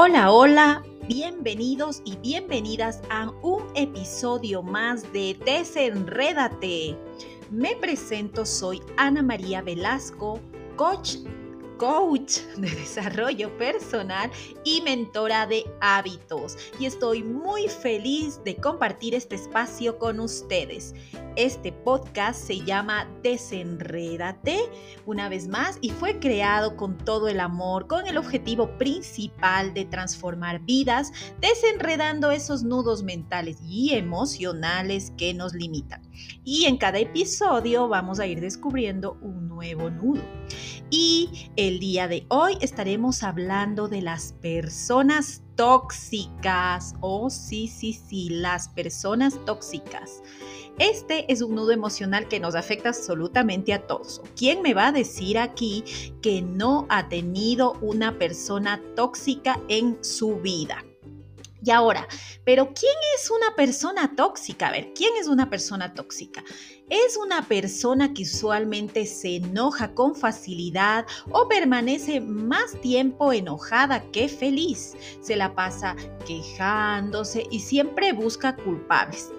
Hola, hola, bienvenidos y bienvenidas a un episodio más de Desenrédate. Me presento, soy Ana María Velasco, coach coach de desarrollo personal y mentora de hábitos. Y estoy muy feliz de compartir este espacio con ustedes. Este podcast se llama Desenrédate una vez más y fue creado con todo el amor, con el objetivo principal de transformar vidas, desenredando esos nudos mentales y emocionales que nos limitan. Y en cada episodio vamos a ir descubriendo un nuevo nudo. Y el día de hoy estaremos hablando de las personas tóxicas. Oh, sí, sí, sí, las personas tóxicas. Este es un nudo emocional que nos afecta absolutamente a todos. ¿Quién me va a decir aquí que no ha tenido una persona tóxica en su vida? Y ahora, pero ¿quién es una persona tóxica? A ver, ¿quién es una persona tóxica? Es una persona que usualmente se enoja con facilidad o permanece más tiempo enojada que feliz. Se la pasa quejándose y siempre busca culpables.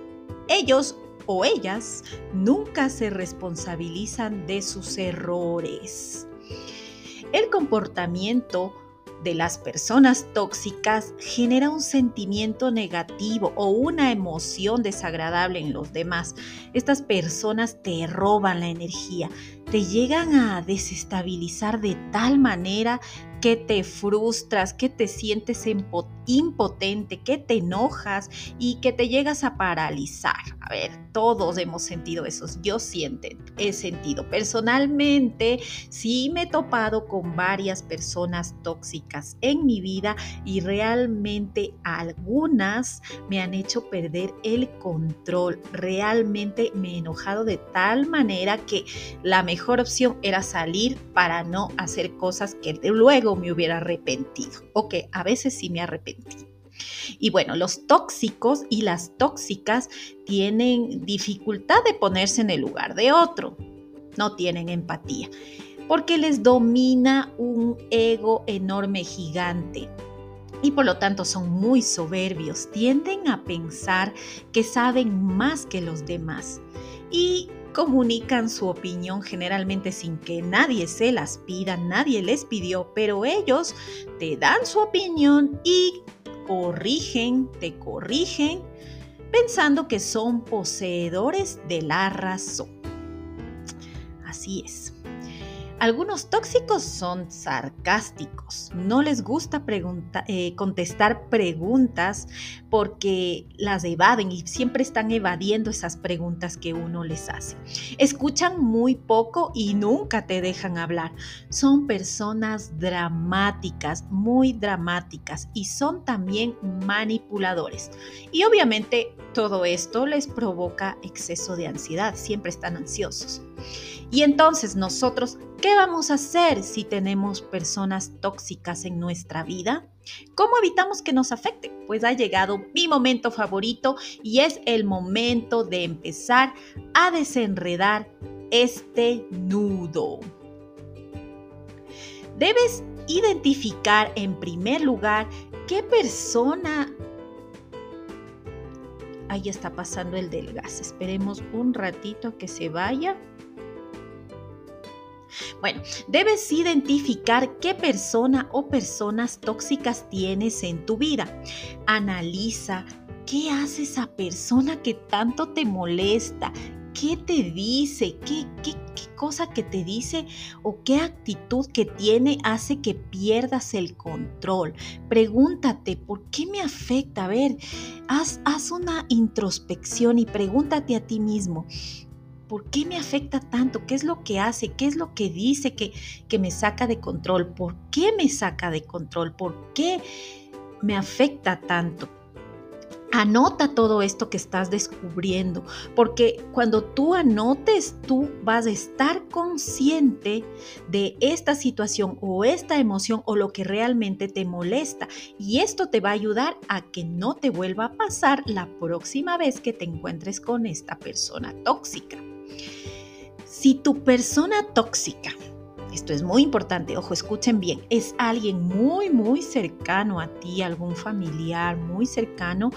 Ellos o ellas nunca se responsabilizan de sus errores. El comportamiento de las personas tóxicas genera un sentimiento negativo o una emoción desagradable en los demás. Estas personas te roban la energía, te llegan a desestabilizar de tal manera que te frustras, que te sientes impotente, que te enojas y que te llegas a paralizar. A ver, todos hemos sentido eso. Yo siento, he sentido. Personalmente, sí me he topado con varias personas tóxicas en mi vida y realmente algunas me han hecho perder el control. Realmente me he enojado de tal manera que la mejor opción era salir para no hacer cosas que luego me hubiera arrepentido o que a veces sí me arrepentí. Y bueno, los tóxicos y las tóxicas tienen dificultad de ponerse en el lugar de otro, no tienen empatía, porque les domina un ego enorme, gigante. Y por lo tanto son muy soberbios, tienden a pensar que saben más que los demás. Y comunican su opinión generalmente sin que nadie se las pida, nadie les pidió, pero ellos te dan su opinión y corrigen, te corrigen, pensando que son poseedores de la razón. Así es. Algunos tóxicos son sarcásticos, no les gusta eh, contestar preguntas porque las evaden y siempre están evadiendo esas preguntas que uno les hace. Escuchan muy poco y nunca te dejan hablar. Son personas dramáticas, muy dramáticas y son también manipuladores. Y obviamente todo esto les provoca exceso de ansiedad, siempre están ansiosos. Y entonces nosotros, ¿qué vamos a hacer si tenemos personas tóxicas en nuestra vida? ¿Cómo evitamos que nos afecte? Pues ha llegado mi momento favorito y es el momento de empezar a desenredar este nudo. Debes identificar en primer lugar qué persona... Ahí está pasando el del gas. Esperemos un ratito que se vaya. Bueno, debes identificar qué persona o personas tóxicas tienes en tu vida. Analiza qué hace esa persona que tanto te molesta, qué te dice, qué, cosa que te dice o qué actitud que tiene hace que pierdas el control. Pregúntate, ¿por qué me afecta? A ver, haz, una introspección y pregúntate a ti mismo, ¿Por qué me afecta tanto? ¿Qué es lo que hace? ¿Qué es lo que dice que me saca de control? ¿Por qué me saca de control? ¿Por qué me afecta tanto? Anota todo esto que estás descubriendo, porque cuando tú anotes, tú vas a estar consciente de esta situación o esta emoción o lo que realmente te molesta. Y esto te va a ayudar a que no te vuelva a pasar la próxima vez que te encuentres con esta persona tóxica. Si tu persona tóxica esto es muy importante, ojo, escuchen bien, es alguien muy, muy cercano a ti, algún familiar muy cercano,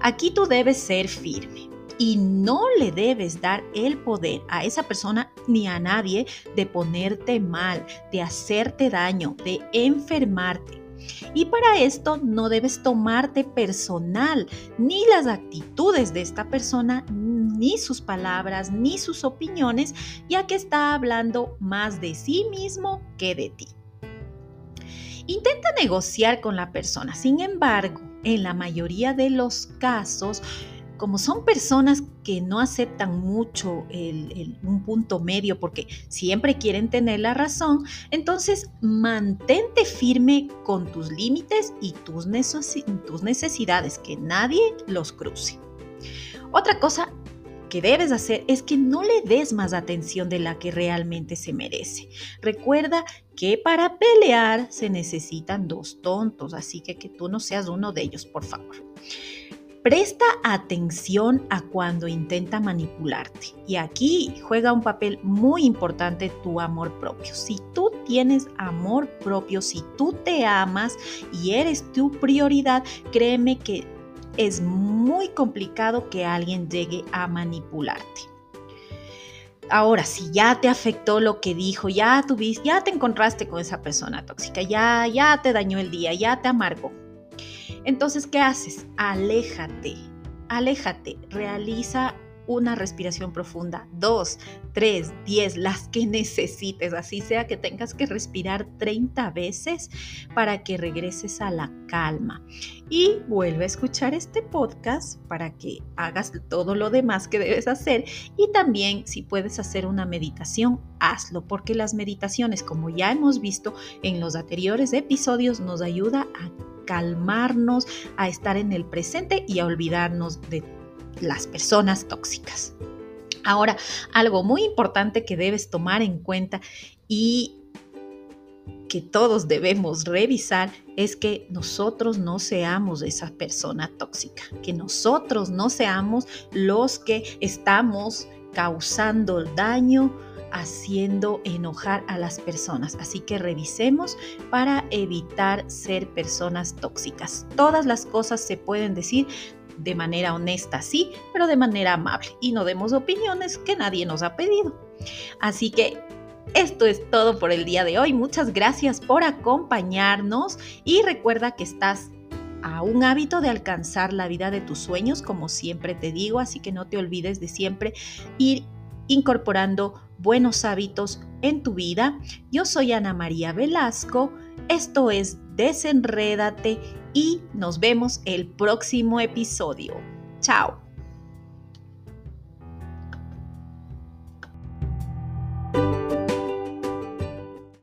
aquí tú debes ser firme y no le debes dar el poder a esa persona ni a nadie de ponerte mal, de hacerte daño, de enfermarte. Y para esto no debes tomarte personal ni las actitudes de esta persona, ni sus palabras, ni sus opiniones, ya que está hablando más de sí mismo que de ti. Intenta negociar con la persona, sin embargo, en la mayoría de los casos, como son personas que no aceptan mucho un punto medio porque siempre quieren tener la razón, entonces mantente firme con tus límites y tus, tus necesidades, que nadie los cruce. Otra cosa que debes hacer es que no le des más atención de la que realmente se merece. Recuerda que para pelear se necesitan dos tontos, así que que tú no seas uno de ellos, por favor. Presta atención a cuando intenta manipularte. Y aquí juega un papel muy importante tu amor propio. Si tú tienes amor propio, si tú te amas y eres tu prioridad, créeme que es muy complicado que alguien llegue a manipularte. Ahora, si ya te afectó lo que dijo, ya tuviste, ya te encontraste con esa persona tóxica, ya, ya te dañó el día, ya te amargó, entonces, ¿qué haces? Aléjate, aléjate, realiza una respiración profunda, dos, tres, diez, las que necesites, así sea que tengas que respirar 30 veces para que regreses a la calma. Y vuelve a escuchar este podcast para que hagas todo lo demás que debes hacer y también si puedes hacer una meditación, hazlo, porque las meditaciones, como ya hemos visto en los anteriores episodios, nos ayuda a calmarnos, a estar en el presente y a olvidarnos de las personas tóxicas. Ahora, algo muy importante que debes tomar en cuenta y que todos debemos revisar es que nosotros no seamos esa persona tóxica, que nosotros no seamos los que estamos causando daño haciendo enojar a las personas. Así que revisemos para evitar ser personas tóxicas. Todas las cosas se pueden decir de manera honesta, sí, pero de manera amable y no demos opiniones que nadie nos ha pedido. Así que esto es todo por el día de hoy. Muchas gracias por acompañarnos y recuerda que estás a un hábito de alcanzar la vida de tus sueños, como siempre te digo, así que no te olvides de siempre ir incorporando buenos hábitos en tu vida. Yo soy Ana María Velasco, esto es Desenrédate y nos vemos el próximo episodio. Chao.